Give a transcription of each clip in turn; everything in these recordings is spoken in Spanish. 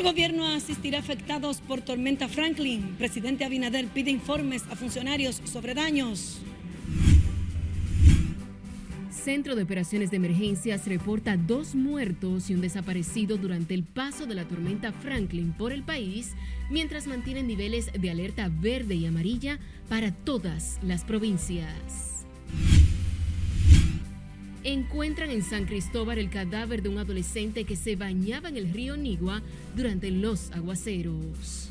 El gobierno asistirá a afectados por tormenta Franklin. Presidente Abinader pide informes a funcionarios sobre daños. Centro de Operaciones de Emergencias reporta dos muertos y un desaparecido durante el paso de la tormenta Franklin por el país, mientras mantienen niveles de alerta verde y amarilla para todas las provincias. Encuentran en San Cristóbal el cadáver de un adolescente que se bañaba en el río Nigua durante los aguaceros.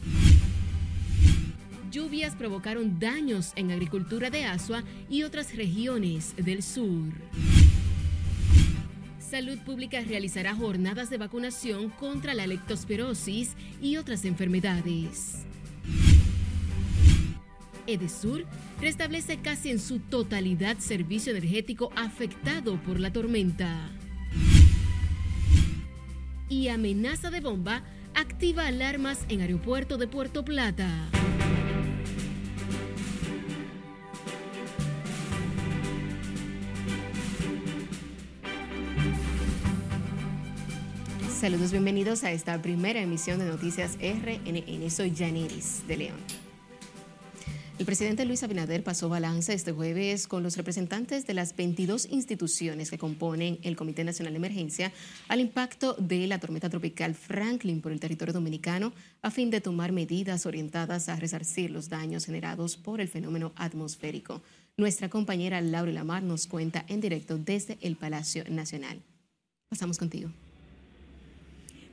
Lluvias provocaron daños en agricultura de Asua y otras regiones del sur. Salud Pública realizará jornadas de vacunación contra la leptospirosis y otras enfermedades. Edesur restablece casi en su totalidad servicio energético afectado por la tormenta. Y amenaza de bomba activa alarmas en aeropuerto de Puerto Plata. Saludos, bienvenidos a esta primera emisión de Noticias RNN. Soy Janiris de León. El presidente Luis Abinader pasó balanza este jueves con los representantes de las 22 instituciones que componen el Comité Nacional de Emergencia al impacto de la tormenta tropical Franklin por el territorio dominicano a fin de tomar medidas orientadas a resarcir los daños generados por el fenómeno atmosférico. Nuestra compañera Laura Lamar nos cuenta en directo desde el Palacio Nacional. Pasamos contigo.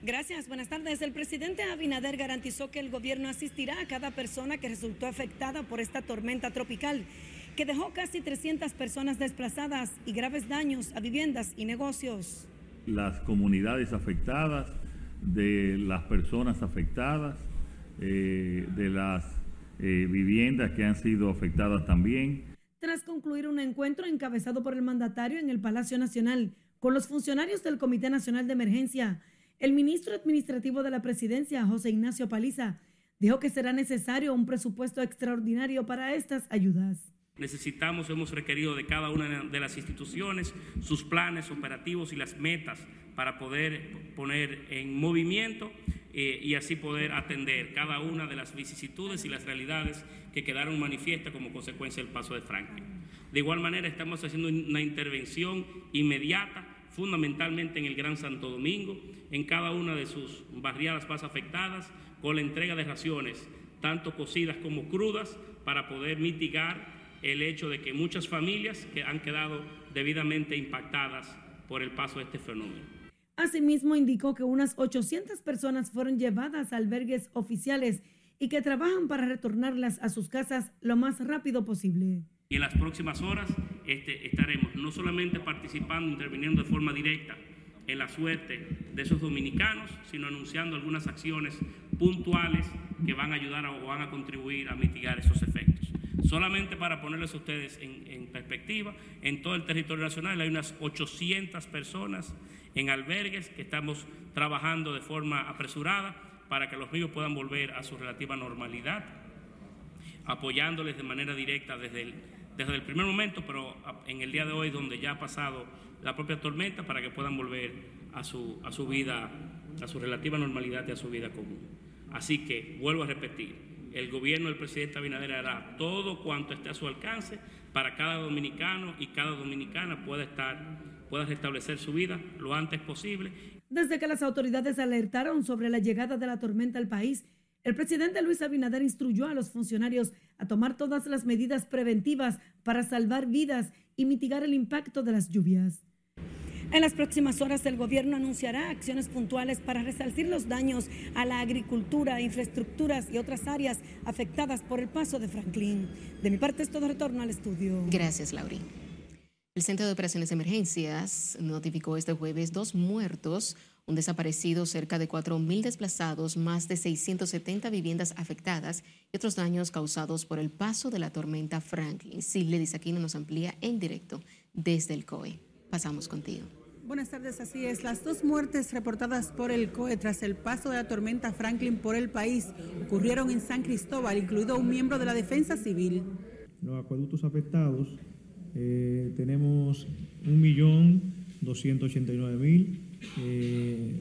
Gracias, buenas tardes. El presidente Abinader garantizó que el gobierno asistirá a cada persona que resultó afectada por esta tormenta tropical, que dejó casi 300 personas desplazadas y graves daños a viviendas y negocios. Las comunidades afectadas, de las personas afectadas, eh, de las eh, viviendas que han sido afectadas también. Tras concluir un encuentro encabezado por el mandatario en el Palacio Nacional con los funcionarios del Comité Nacional de Emergencia, el ministro administrativo de la presidencia, José Ignacio Paliza, dijo que será necesario un presupuesto extraordinario para estas ayudas. Necesitamos, hemos requerido de cada una de las instituciones sus planes operativos y las metas para poder poner en movimiento eh, y así poder atender cada una de las vicisitudes y las realidades que quedaron manifiestas como consecuencia del paso de Franklin. De igual manera, estamos haciendo una intervención inmediata fundamentalmente en el Gran Santo Domingo, en cada una de sus barriadas más afectadas, con la entrega de raciones, tanto cocidas como crudas, para poder mitigar el hecho de que muchas familias que han quedado debidamente impactadas por el paso de este fenómeno. Asimismo, indicó que unas 800 personas fueron llevadas a albergues oficiales y que trabajan para retornarlas a sus casas lo más rápido posible. Y en las próximas horas este, estaremos no solamente participando, interviniendo de forma directa en la suerte de esos dominicanos, sino anunciando algunas acciones puntuales que van a ayudar o van a contribuir a mitigar esos efectos. Solamente para ponerles a ustedes en, en, perspectiva, en todo el territorio nacional hay unas 800 personas en albergues que estamos trabajando de forma apresurada para que los ríos puedan volver a su relativa normalidad, apoyándoles de manera directa desde el desde el primer momento, pero en el día de hoy donde ya ha pasado la propia tormenta para que puedan volver a su, a su vida, a su relativa normalidad y a su vida común. Así que, vuelvo a repetir, el gobierno del presidente Abinader hará todo cuanto esté a su alcance para cada dominicano y cada dominicana pueda estar, pueda restablecer su vida lo antes posible. Desde que las autoridades alertaron sobre la llegada de la tormenta al país, el presidente Luis Abinader instruyó a los funcionarios a tomar todas las medidas preventivas para salvar vidas y mitigar el impacto de las lluvias. En las próximas horas el gobierno anunciará acciones puntuales para resarcir los daños a la agricultura, infraestructuras y otras áreas afectadas por el paso de Franklin. De mi parte es todo retorno al estudio. Gracias, Laurie. El Centro de Operaciones de Emergencias notificó este jueves dos muertos un desaparecido, cerca de 4.000 desplazados, más de 670 viviendas afectadas y otros daños causados por el paso de la tormenta Franklin. dice Aquino nos amplía en directo desde el COE. Pasamos contigo. Buenas tardes, así es. Las dos muertes reportadas por el COE tras el paso de la tormenta Franklin por el país ocurrieron en San Cristóbal, incluido un miembro de la Defensa Civil. Los acueductos afectados eh, tenemos 1.289.000 eh,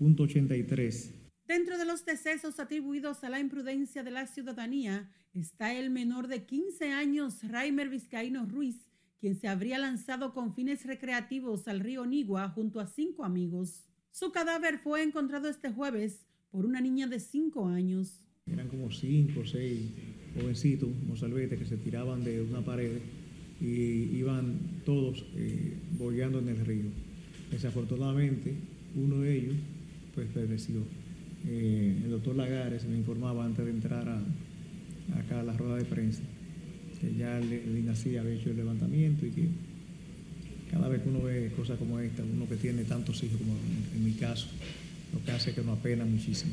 .83. Dentro de los decesos atribuidos a la imprudencia de la ciudadanía está el menor de 15 años, Raimer Vizcaíno Ruiz, quien se habría lanzado con fines recreativos al río Nigua junto a cinco amigos. Su cadáver fue encontrado este jueves por una niña de 5 años. Eran como cinco o seis jovencitos, mozalbetes, que se tiraban de una pared y iban todos eh, bollando en el río. Desafortunadamente, uno de ellos pues pereció. Eh, el doctor Lagares me informaba antes de entrar a, acá a la rueda de prensa que ya el, había hecho el levantamiento y que cada vez que uno ve cosas como esta, uno que tiene tantos hijos como en mi caso, lo que hace que nos apena muchísimo.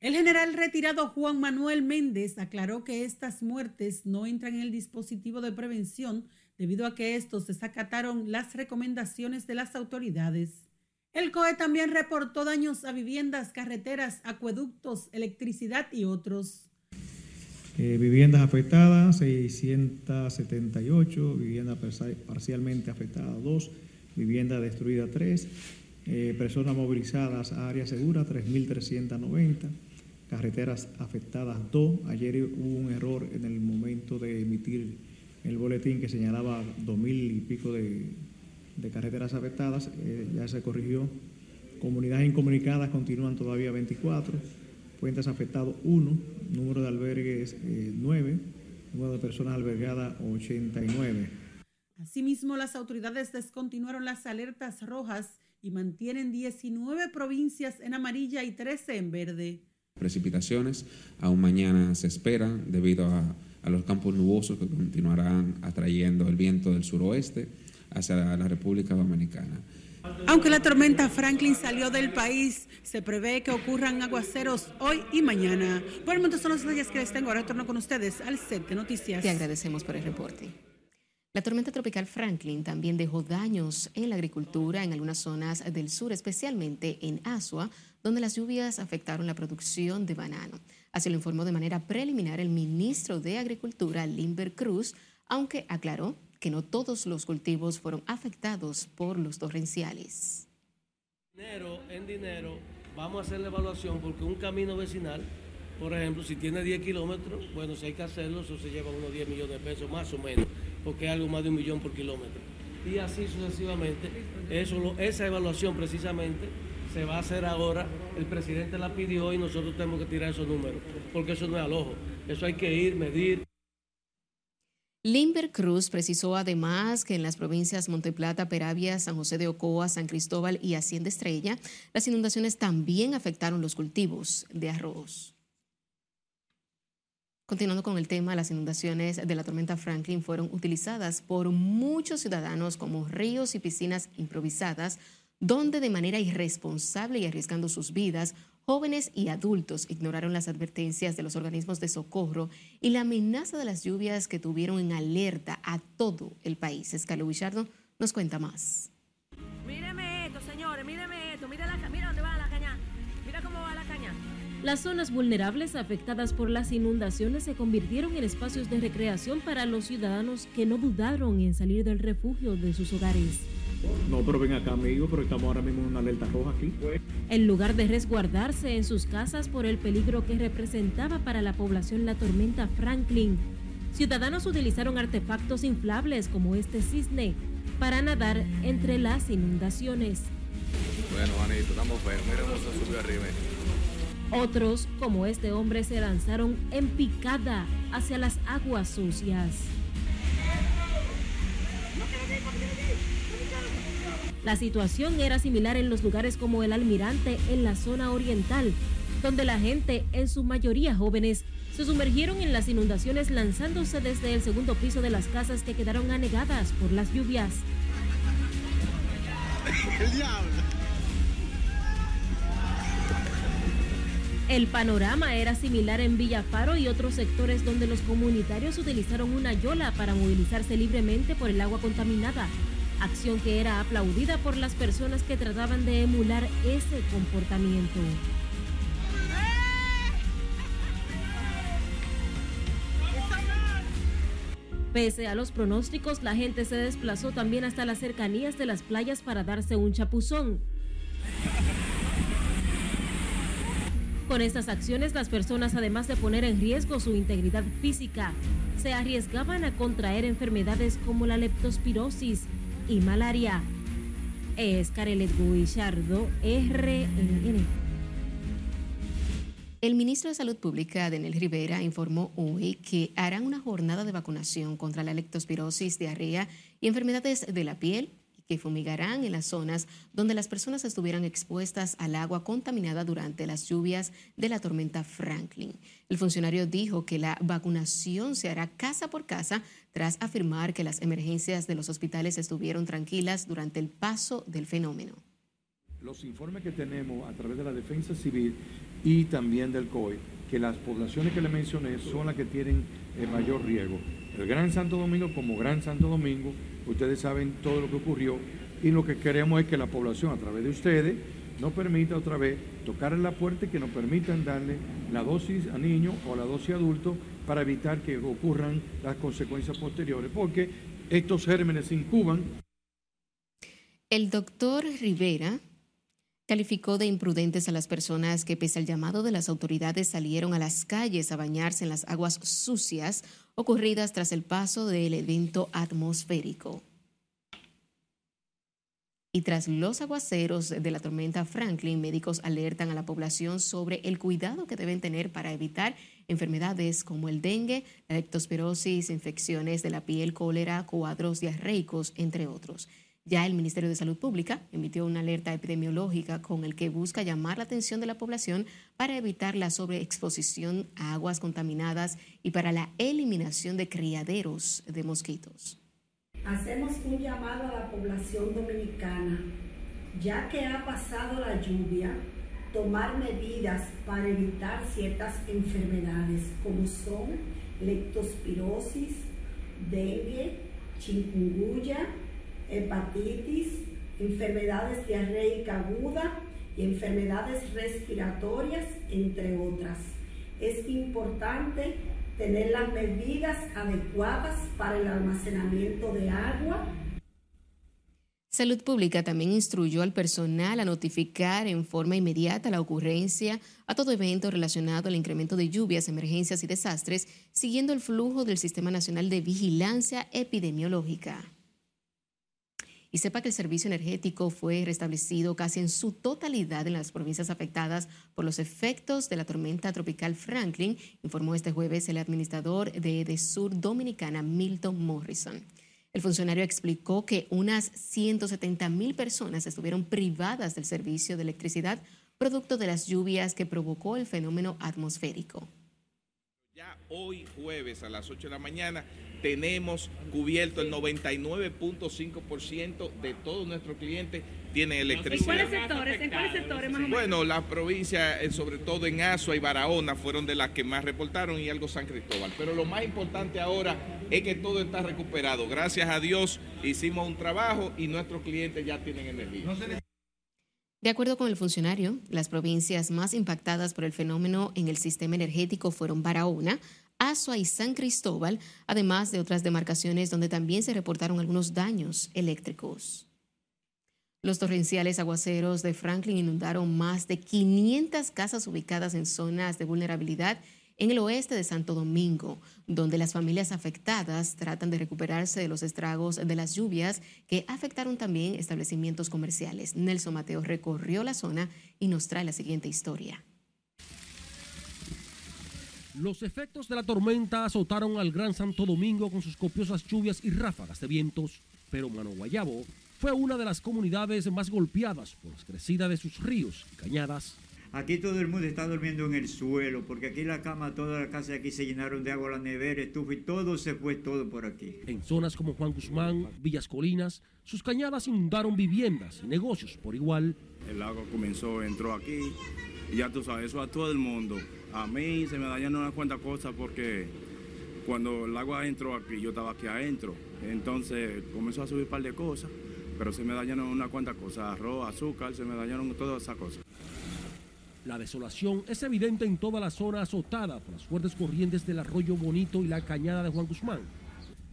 El general retirado Juan Manuel Méndez aclaró que estas muertes no entran en el dispositivo de prevención debido a que estos desacataron las recomendaciones de las autoridades. El COE también reportó daños a viviendas, carreteras, acueductos, electricidad y otros. Eh, viviendas afectadas, 678, viviendas parcialmente afectadas, 2, vivienda destruida, 3, eh, personas movilizadas a área segura, 3.390, carreteras afectadas, 2. Ayer hubo un error en el momento de emitir el boletín que señalaba 2.000 y pico de, de carreteras afectadas, eh, ya se corrigió. Comunidades incomunicadas continúan todavía 24, puentes afectados 1, número de albergues 9, eh, número de personas albergadas 89. Asimismo, las autoridades descontinuaron las alertas rojas y mantienen 19 provincias en amarilla y 13 en verde. Precipitaciones aún mañana se esperan debido a, a los campos nubosos que continuarán atrayendo el viento del suroeste hacia la República Dominicana. Aunque la tormenta Franklin salió del país, se prevé que ocurran aguaceros hoy y mañana. Por el momento son los detalles que les tengo. Ahora retorno con ustedes al set de noticias. Te agradecemos por el reporte. La tormenta tropical Franklin también dejó daños en la agricultura en algunas zonas del sur, especialmente en Asua, donde las lluvias afectaron la producción de banano. Así lo informó de manera preliminar el ministro de Agricultura, Limber Cruz, aunque aclaró que no todos los cultivos fueron afectados por los torrenciales. Dinero, en dinero, vamos a hacer la evaluación porque un camino vecinal, por ejemplo, si tiene 10 kilómetros, bueno, si hay que hacerlo, eso se lleva unos 10 millones de pesos más o menos, porque es algo más de un millón por kilómetro. Y así sucesivamente, eso, esa evaluación precisamente se va a hacer ahora, el presidente la pidió y nosotros tenemos que tirar esos números, porque eso no es al ojo, eso hay que ir, medir. Limber Cruz precisó además que en las provincias Monteplata, Peravia, San José de Ocoa, San Cristóbal y Hacienda Estrella, las inundaciones también afectaron los cultivos de arroz. Continuando con el tema, las inundaciones de la tormenta Franklin fueron utilizadas por muchos ciudadanos como ríos y piscinas improvisadas, donde de manera irresponsable y arriesgando sus vidas Jóvenes y adultos ignoraron las advertencias de los organismos de socorro y la amenaza de las lluvias que tuvieron en alerta a todo el país. Escalo Villardo nos cuenta más. Míreme esto, señores, míreme esto, mira, la, mira dónde va la caña, mira cómo va la caña. Las zonas vulnerables afectadas por las inundaciones se convirtieron en espacios de recreación para los ciudadanos que no dudaron en salir del refugio de sus hogares. No, pero ven acá, amigo, pero estamos ahora mismo en una alerta roja aquí. En lugar de resguardarse en sus casas por el peligro que representaba para la población la tormenta Franklin, ciudadanos utilizaron artefactos inflables como este cisne para nadar entre las inundaciones. Bueno, Anito, estamos feos. Mira cómo se subió arriba. Otros, como este hombre, se lanzaron en picada hacia las aguas sucias. La situación era similar en los lugares como el Almirante en la zona oriental, donde la gente, en su mayoría jóvenes, se sumergieron en las inundaciones lanzándose desde el segundo piso de las casas que quedaron anegadas por las lluvias. El panorama era similar en Villafaro y otros sectores donde los comunitarios utilizaron una yola para movilizarse libremente por el agua contaminada acción que era aplaudida por las personas que trataban de emular ese comportamiento. Pese a los pronósticos, la gente se desplazó también hasta las cercanías de las playas para darse un chapuzón. Con estas acciones, las personas, además de poner en riesgo su integridad física, se arriesgaban a contraer enfermedades como la leptospirosis y malaria. Es Carelet Guillardo, RNN. El ministro de Salud Pública, Daniel Rivera, informó hoy que harán una jornada de vacunación contra la leptospirosis, diarrea y enfermedades de la piel que fumigarán en las zonas donde las personas estuvieran expuestas al agua contaminada durante las lluvias de la tormenta Franklin. El funcionario dijo que la vacunación se hará casa por casa tras afirmar que las emergencias de los hospitales estuvieron tranquilas durante el paso del fenómeno. Los informes que tenemos a través de la Defensa Civil y también del COI, que las poblaciones que le mencioné son las que tienen el eh, mayor riesgo. El Gran Santo Domingo como Gran Santo Domingo Ustedes saben todo lo que ocurrió y lo que queremos es que la población, a través de ustedes, nos permita otra vez tocar en la puerta y que nos permitan darle la dosis a niños o la dosis a adultos para evitar que ocurran las consecuencias posteriores, porque estos gérmenes se incuban. El doctor Rivera calificó de imprudentes a las personas que pese al llamado de las autoridades salieron a las calles a bañarse en las aguas sucias ocurridas tras el paso del evento atmosférico. Y tras los aguaceros de la tormenta Franklin, médicos alertan a la población sobre el cuidado que deben tener para evitar enfermedades como el dengue, la leptospirosis, infecciones de la piel, cólera, cuadros diarreicos, entre otros. Ya el Ministerio de Salud Pública emitió una alerta epidemiológica con el que busca llamar la atención de la población para evitar la sobreexposición a aguas contaminadas y para la eliminación de criaderos de mosquitos. Hacemos un llamado a la población dominicana, ya que ha pasado la lluvia, tomar medidas para evitar ciertas enfermedades como son leptospirosis, dengue, chikungunya, hepatitis, enfermedades diarreicas aguda y enfermedades respiratorias, entre otras. Es importante tener las medidas adecuadas para el almacenamiento de agua. Salud Pública también instruyó al personal a notificar en forma inmediata la ocurrencia a todo evento relacionado al incremento de lluvias, emergencias y desastres, siguiendo el flujo del Sistema Nacional de Vigilancia Epidemiológica. Y sepa que el servicio energético fue restablecido casi en su totalidad en las provincias afectadas por los efectos de la tormenta tropical Franklin, informó este jueves el administrador de Edesur Dominicana, Milton Morrison. El funcionario explicó que unas 170 mil personas estuvieron privadas del servicio de electricidad producto de las lluvias que provocó el fenómeno atmosférico. Ya hoy jueves a las 8 de la mañana tenemos cubierto el 99.5% de todos nuestros clientes tienen electricidad. ¿En cuáles sectores? ¿En cuáles sectores más o menos? Bueno, las provincias, eh, sobre todo en Azua y Barahona, fueron de las que más reportaron y algo San Cristóbal. Pero lo más importante ahora es que todo está recuperado. Gracias a Dios hicimos un trabajo y nuestros clientes ya tienen energía. De acuerdo con el funcionario, las provincias más impactadas por el fenómeno en el sistema energético fueron Barahona, Azua y San Cristóbal, además de otras demarcaciones donde también se reportaron algunos daños eléctricos. Los torrenciales aguaceros de Franklin inundaron más de 500 casas ubicadas en zonas de vulnerabilidad en el oeste de Santo Domingo, donde las familias afectadas tratan de recuperarse de los estragos de las lluvias que afectaron también establecimientos comerciales. Nelson Mateo recorrió la zona y nos trae la siguiente historia. Los efectos de la tormenta azotaron al Gran Santo Domingo con sus copiosas lluvias y ráfagas de vientos, pero Mano Guayabo fue una de las comunidades más golpeadas por la crecida de sus ríos y cañadas. Aquí todo el mundo está durmiendo en el suelo, porque aquí la cama, toda la casa de aquí se llenaron de agua, la nevera, estufa y todo se fue todo por aquí. En zonas como Juan Guzmán, Villas Colinas, sus cañadas inundaron viviendas y negocios por igual. El agua comenzó, entró aquí y ya tú sabes, eso a todo el mundo. A mí se me dañaron unas cuantas cosas porque cuando el agua entró aquí, yo estaba aquí adentro. Entonces comenzó a subir un par de cosas, pero se me dañaron unas cuantas cosas, arroz, azúcar, se me dañaron todas esas cosas. La desolación es evidente en toda la zona azotada por las fuertes corrientes del arroyo Bonito y la cañada de Juan Guzmán.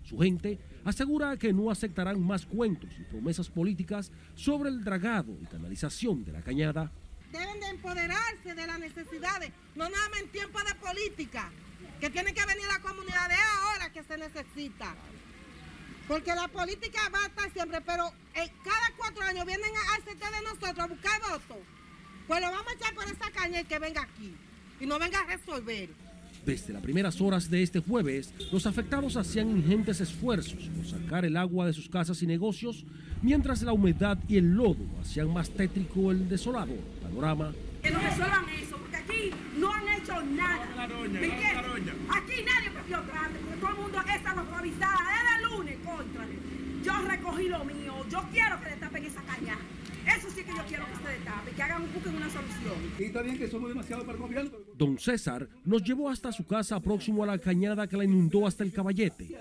Su gente asegura que no aceptarán más cuentos y promesas políticas sobre el dragado y canalización de la cañada deben de empoderarse de las necesidades, no nada más en tiempos de política, que tiene que venir la comunidad de ahora que se necesita. Porque la política va a estar siempre, pero eh, cada cuatro años vienen a hacer de nosotros a buscar votos. Pues lo vamos a echar por esa caña y que venga aquí y no venga a resolver. Desde las primeras horas de este jueves, los afectados hacían ingentes esfuerzos por sacar el agua de sus casas y negocios, mientras la humedad y el lodo hacían más tétrico el desolado panorama. Que no resuelvan eso, porque aquí no han hecho nada. Aquí nadie cogió grande, porque todo el mundo está avisada desde el lunes contra. Yo recogí lo mío, yo quiero que le tapen esa caña. Eso sí que yo quiero que ustedes tapen, que hagan un busquen una solución. Y está bien que somos demasiado para el gobierno. Don César nos llevó hasta su casa próximo a la cañada que la inundó hasta el caballete.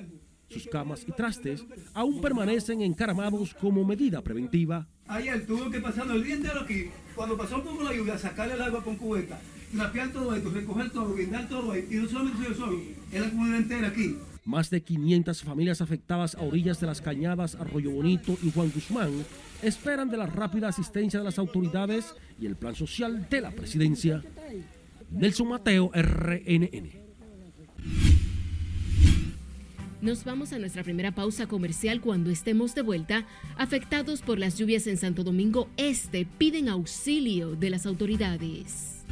Sus camas y trastes aún permanecen encaramados como medida preventiva. Ayer tuvo que pasar el día entero aquí, cuando pasó un poco la lluvia, sacarle el agua con cubeta, trapear todo esto, recoger todo, guindar todo ahí. Y no solamente yo solo, es la comunidad entera aquí. Más de 500 familias afectadas a orillas de las cañadas Arroyo Bonito y Juan Guzmán esperan de la rápida asistencia de las autoridades y el plan social de la presidencia. Nelson Mateo, RNN. Nos vamos a nuestra primera pausa comercial cuando estemos de vuelta. Afectados por las lluvias en Santo Domingo Este piden auxilio de las autoridades.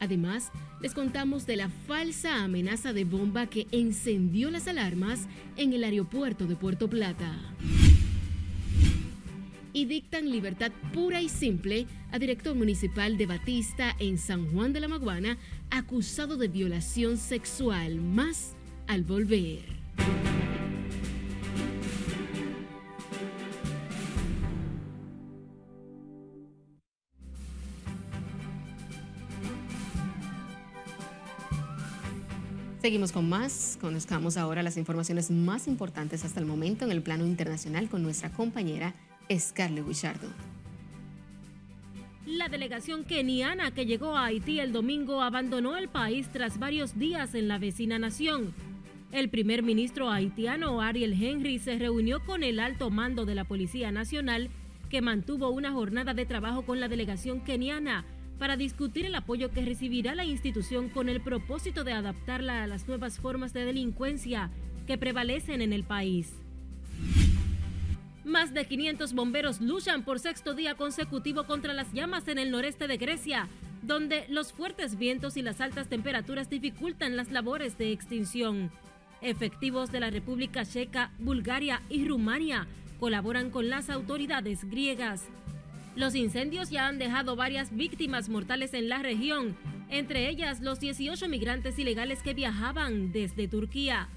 Además, les contamos de la falsa amenaza de bomba que encendió las alarmas en el aeropuerto de Puerto Plata. Y dictan libertad pura y simple a director municipal de Batista en San Juan de la Maguana, acusado de violación sexual, más al volver. Seguimos con más. Conozcamos ahora las informaciones más importantes hasta el momento en el plano internacional con nuestra compañera Scarlett Guichardo. La delegación keniana que llegó a Haití el domingo abandonó el país tras varios días en la vecina nación. El primer ministro haitiano Ariel Henry se reunió con el alto mando de la Policía Nacional que mantuvo una jornada de trabajo con la delegación keniana para discutir el apoyo que recibirá la institución con el propósito de adaptarla a las nuevas formas de delincuencia que prevalecen en el país. Más de 500 bomberos luchan por sexto día consecutivo contra las llamas en el noreste de Grecia, donde los fuertes vientos y las altas temperaturas dificultan las labores de extinción. Efectivos de la República Checa, Bulgaria y Rumania colaboran con las autoridades griegas. Los incendios ya han dejado varias víctimas mortales en la región, entre ellas los 18 migrantes ilegales que viajaban desde Turquía.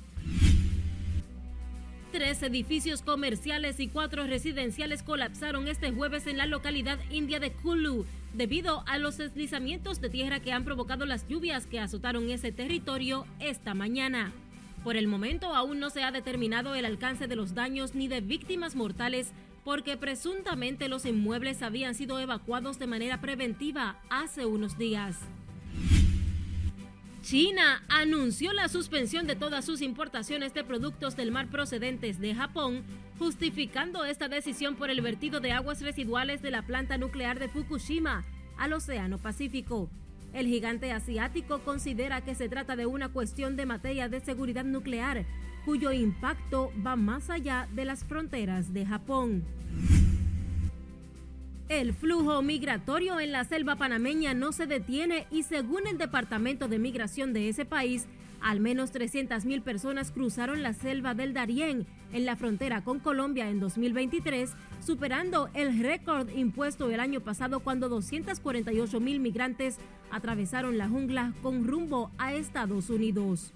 Tres edificios comerciales y cuatro residenciales colapsaron este jueves en la localidad india de Kulu debido a los deslizamientos de tierra que han provocado las lluvias que azotaron ese territorio esta mañana. Por el momento aún no se ha determinado el alcance de los daños ni de víctimas mortales porque presuntamente los inmuebles habían sido evacuados de manera preventiva hace unos días. China anunció la suspensión de todas sus importaciones de productos del mar procedentes de Japón, justificando esta decisión por el vertido de aguas residuales de la planta nuclear de Fukushima al Océano Pacífico. El gigante asiático considera que se trata de una cuestión de materia de seguridad nuclear, cuyo impacto va más allá de las fronteras de Japón. El flujo migratorio en la selva panameña no se detiene y según el Departamento de Migración de ese país, al menos 300.000 personas cruzaron la selva del Darién en la frontera con Colombia en 2023, superando el récord impuesto el año pasado cuando 248.000 migrantes atravesaron la jungla con rumbo a Estados Unidos.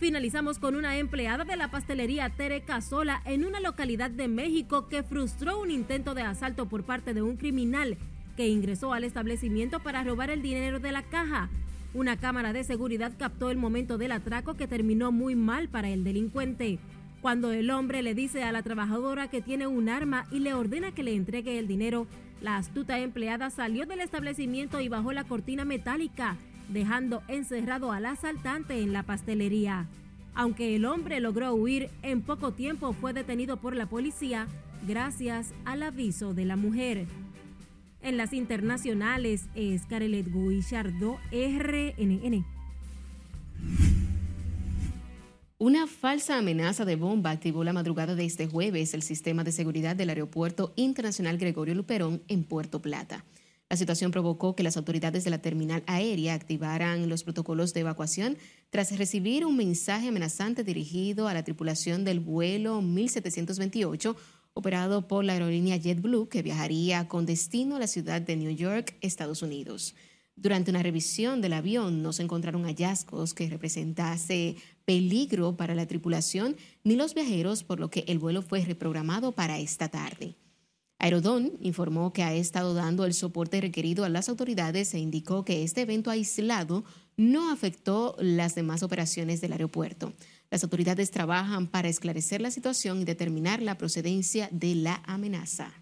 Finalizamos con una empleada de la pastelería Tere Casola en una localidad de México que frustró un intento de asalto por parte de un criminal que ingresó al establecimiento para robar el dinero de la caja. Una cámara de seguridad captó el momento del atraco que terminó muy mal para el delincuente. Cuando el hombre le dice a la trabajadora que tiene un arma y le ordena que le entregue el dinero, la astuta empleada salió del establecimiento y bajó la cortina metálica dejando encerrado al asaltante en la pastelería. Aunque el hombre logró huir, en poco tiempo fue detenido por la policía gracias al aviso de la mujer. En las internacionales es Carelet Guillardó, RNN. Una falsa amenaza de bomba activó la madrugada de este jueves el sistema de seguridad del Aeropuerto Internacional Gregorio Luperón en Puerto Plata. La situación provocó que las autoridades de la terminal aérea activaran los protocolos de evacuación tras recibir un mensaje amenazante dirigido a la tripulación del vuelo 1728 operado por la aerolínea JetBlue que viajaría con destino a la ciudad de New York, Estados Unidos. Durante una revisión del avión no se encontraron hallazgos que representase peligro para la tripulación ni los viajeros, por lo que el vuelo fue reprogramado para esta tarde. Aerodón informó que ha estado dando el soporte requerido a las autoridades e indicó que este evento aislado no afectó las demás operaciones del aeropuerto. Las autoridades trabajan para esclarecer la situación y determinar la procedencia de la amenaza.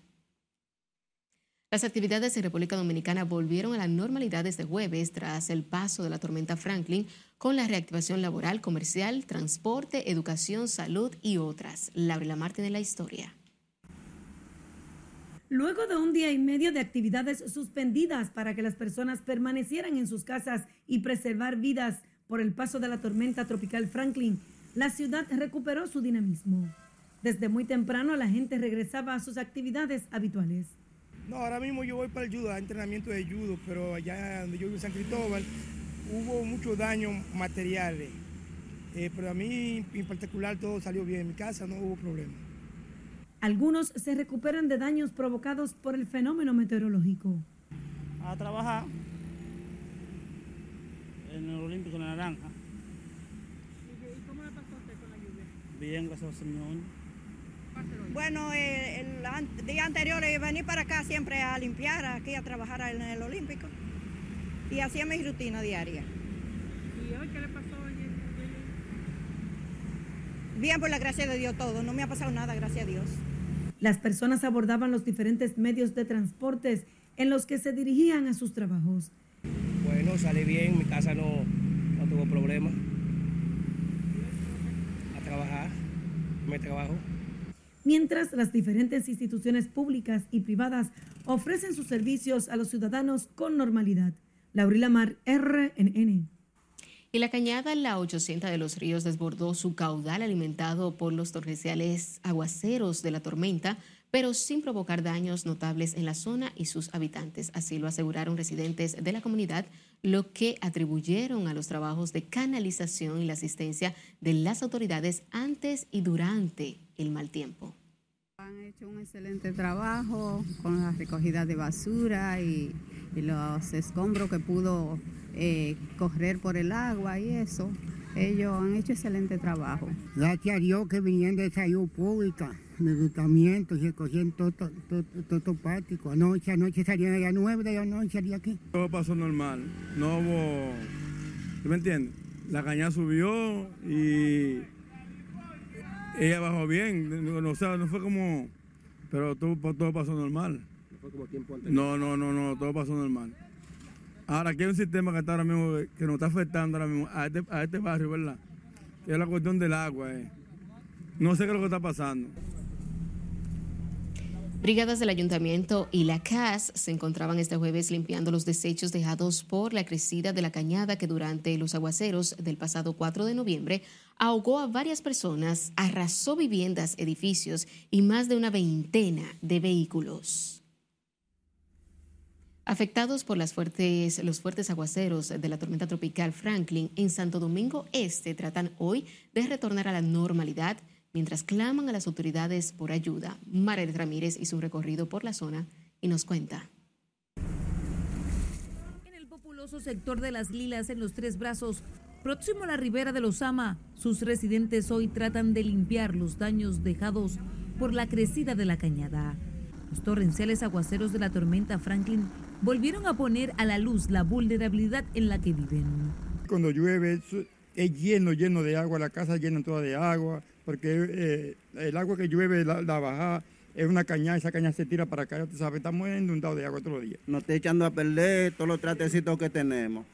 Las actividades en República Dominicana volvieron a la normalidad este jueves tras el paso de la tormenta Franklin con la reactivación laboral, comercial, transporte, educación, salud y otras. Laura Martín en la historia. Luego de un día y medio de actividades suspendidas para que las personas permanecieran en sus casas y preservar vidas por el paso de la tormenta tropical Franklin, la ciudad recuperó su dinamismo. Desde muy temprano la gente regresaba a sus actividades habituales. No, ahora mismo yo voy para el judo, a entrenamiento de judo, pero allá donde yo vivo en San Cristóbal hubo muchos daños materiales. Eh, pero a mí en particular todo salió bien, en mi casa no hubo problema. Algunos se recuperan de daños provocados por el fenómeno meteorológico. A trabajar en el Olímpico de Naranja. ¿Y cómo le pasó a usted con la lluvia? Bien, gracias al Señor. Bueno, eh, el día anterior vení para acá siempre a limpiar, aquí a trabajar en el Olímpico. Y hacía mi rutina diaria. ¿Y hoy qué le pasó? Bien, por la gracia de Dios todo. No me ha pasado nada, gracias a Dios. Las personas abordaban los diferentes medios de transportes en los que se dirigían a sus trabajos. Bueno, salí bien, mi casa no, no tuvo problema. A trabajar, me trabajo. Mientras las diferentes instituciones públicas y privadas ofrecen sus servicios a los ciudadanos con normalidad. Laurila Mar, RNN. Y la cañada La 800 de los ríos desbordó su caudal alimentado por los torrenciales aguaceros de la tormenta, pero sin provocar daños notables en la zona y sus habitantes. Así lo aseguraron residentes de la comunidad, lo que atribuyeron a los trabajos de canalización y la asistencia de las autoridades antes y durante el mal tiempo. Han hecho un excelente trabajo con la recogida de basura y, y los escombros que pudo eh, correr por el agua y eso. Ellos han hecho excelente trabajo. Gracias a Dios que vinieron de salud pública, de tratamiento, se cogieron todo, todo, todo, todo pático. Anoche, anoche salían a las 9 de la noche, salí aquí. Todo pasó normal, no hubo, ¿tú me entiendes? La caña subió y ella bajó bien, o sea, no fue como, pero todo, todo pasó normal. ¿No fue como tiempo anterior? No, no, no, no, todo pasó normal. Ahora, aquí hay un sistema que está ahora mismo, que nos está afectando ahora mismo a este, a este barrio, ¿verdad? Que es la cuestión del agua. Eh. No sé qué es lo que está pasando. Brigadas del Ayuntamiento y la CAS se encontraban este jueves limpiando los desechos dejados por la crecida de la cañada que durante los aguaceros del pasado 4 de noviembre ahogó a varias personas, arrasó viviendas, edificios y más de una veintena de vehículos. Afectados por las fuertes, los fuertes aguaceros de la tormenta tropical Franklin en Santo Domingo Este tratan hoy de retornar a la normalidad mientras claman a las autoridades por ayuda. Maret Ramírez hizo un recorrido por la zona y nos cuenta. En el populoso sector de Las Lilas, en los Tres Brazos, próximo a la ribera de Lozama, sus residentes hoy tratan de limpiar los daños dejados por la crecida de la cañada. Los torrenciales aguaceros de la tormenta Franklin volvieron a poner a la luz la vulnerabilidad en la que viven. Cuando llueve es lleno, lleno de agua, la casa llena toda de agua, porque eh, el agua que llueve, la, la baja, es una caña, esa caña se tira para acá, tú sabes, estamos inundados de agua todos los días. Nos está echando a perder todos los tratecitos que tenemos.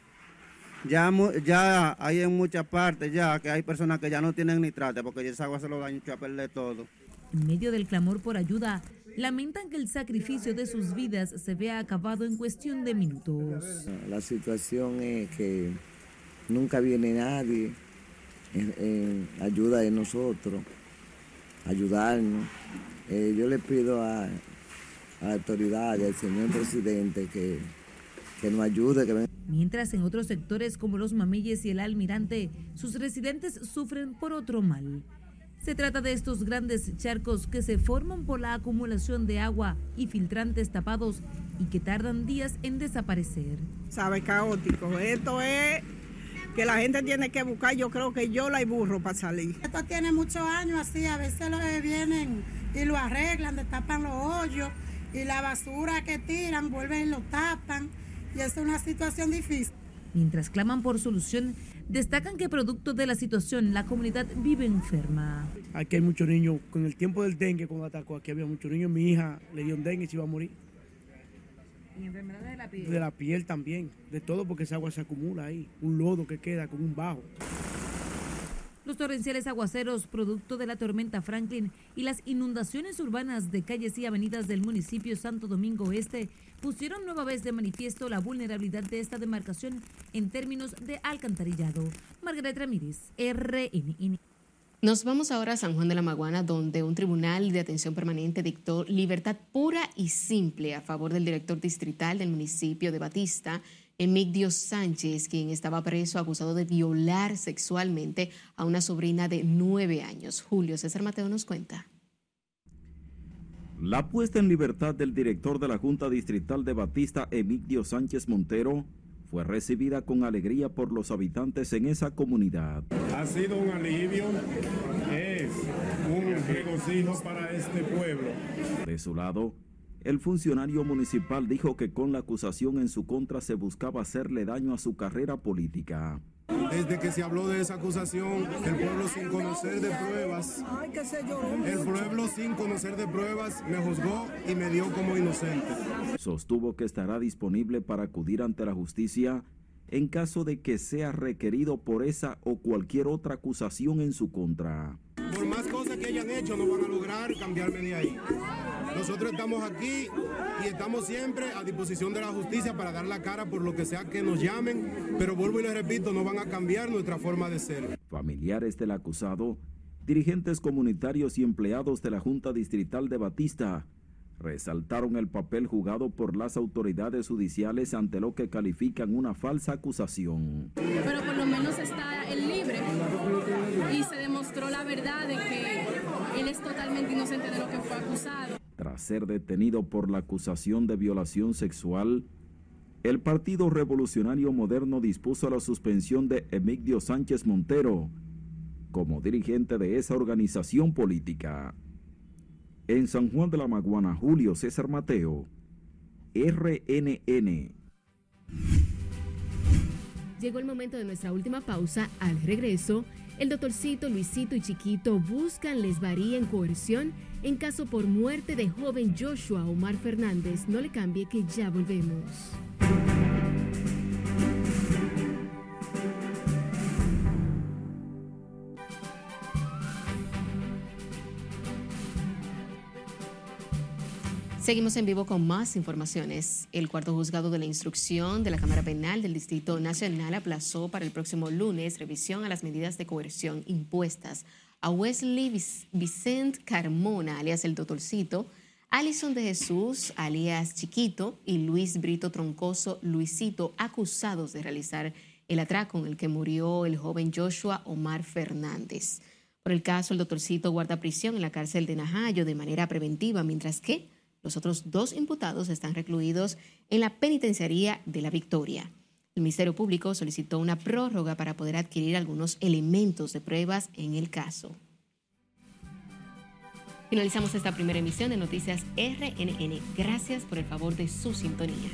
Ya, ya hay en muchas partes ya que hay personas que ya no tienen nitrate porque esa agua se lo daña a perder todo. En medio del clamor por ayuda, lamentan que el sacrificio de sus vidas se vea acabado en cuestión de minutos. La situación es que nunca viene nadie en, ayuda de nosotros, ayudarnos. Eh, yo le pido a, a la autoridad, al señor presidente, que, que nos ayude. Que Mientras en otros sectores como los Mamilles y el Almirante, sus residentes sufren por otro mal. Se trata de estos grandes charcos que se forman por la acumulación de agua y filtrantes tapados y que tardan días en desaparecer. Sabe, caótico. Esto es que la gente tiene que buscar, yo creo que yo la hay burro para salir. Esto tiene muchos años así, a veces lo vienen y lo arreglan, destapan los hoyos y la basura que tiran vuelven y lo tapan y es una situación difícil. Mientras claman por solución, destacan que producto de la situación la comunidad vive enferma. Aquí hay muchos niños, con el tiempo del dengue cuando atacó, aquí había muchos niños, mi hija le dio un dengue y se iba a morir. ¿Y enfermedades de la piel? De la piel también, de todo porque esa agua se acumula ahí, un lodo que queda con un bajo. Los torrenciales aguaceros, producto de la tormenta Franklin y las inundaciones urbanas de calles y avenidas del municipio Santo Domingo Este, pusieron nueva vez de manifiesto la vulnerabilidad de esta demarcación en términos de alcantarillado. Margaret Ramírez, RNN. Nos vamos ahora a San Juan de la Maguana, donde un tribunal de atención permanente dictó libertad pura y simple a favor del director distrital del municipio de Batista, Emigdio Sánchez, quien estaba preso acusado de violar sexualmente a una sobrina de nueve años. Julio César Mateo nos cuenta. La puesta en libertad del director de la Junta Distrital de Batista, Emigdio Sánchez Montero, fue recibida con alegría por los habitantes en esa comunidad. Ha sido un alivio, es un regocijo para este pueblo. De su lado, el funcionario municipal dijo que con la acusación en su contra se buscaba hacerle daño a su carrera política. Desde que se habló de esa acusación, el pueblo sin conocer de pruebas, el pueblo sin conocer de pruebas me juzgó y me dio como inocente. Sostuvo que estará disponible para acudir ante la justicia en caso de que sea requerido por esa o cualquier otra acusación en su contra. Por más cosas que hayan hecho, no van a lograr cambiarme de ahí. Nosotros estamos aquí y estamos siempre a disposición de la justicia para dar la cara por lo que sea que nos llamen, pero vuelvo y les repito, no van a cambiar nuestra forma de ser. Familiares del acusado, dirigentes comunitarios y empleados de la Junta Distrital de Batista resaltaron el papel jugado por las autoridades judiciales ante lo que califican una falsa acusación. Pero por lo menos está el libre y se demostró la verdad de que él es totalmente inocente de lo que fue acusado. Ser detenido por la acusación de violación sexual, el Partido Revolucionario Moderno dispuso la suspensión de Emigdio Sánchez Montero como dirigente de esa organización política. En San Juan de la Maguana, Julio César Mateo, RNN. Llegó el momento de nuestra última pausa. Al regreso, el doctorcito, Luisito y Chiquito buscan les varía en coerción en caso por muerte de joven Joshua Omar Fernández. No le cambie que ya volvemos. Seguimos en vivo con más informaciones. El cuarto juzgado de la instrucción de la Cámara Penal del Distrito Nacional aplazó para el próximo lunes revisión a las medidas de coerción impuestas a Wesley Vicente Carmona, alias el Doctorcito, Alison de Jesús, alias Chiquito, y Luis Brito Troncoso, Luisito, acusados de realizar el atraco en el que murió el joven Joshua Omar Fernández. Por el caso, el doctorcito guarda prisión en la cárcel de Najayo de manera preventiva, mientras que los otros dos imputados están recluidos en la penitenciaría de la Victoria. El Ministerio Público solicitó una prórroga para poder adquirir algunos elementos de pruebas en el caso. Finalizamos esta primera emisión de Noticias RNN. Gracias por el favor de su sintonía.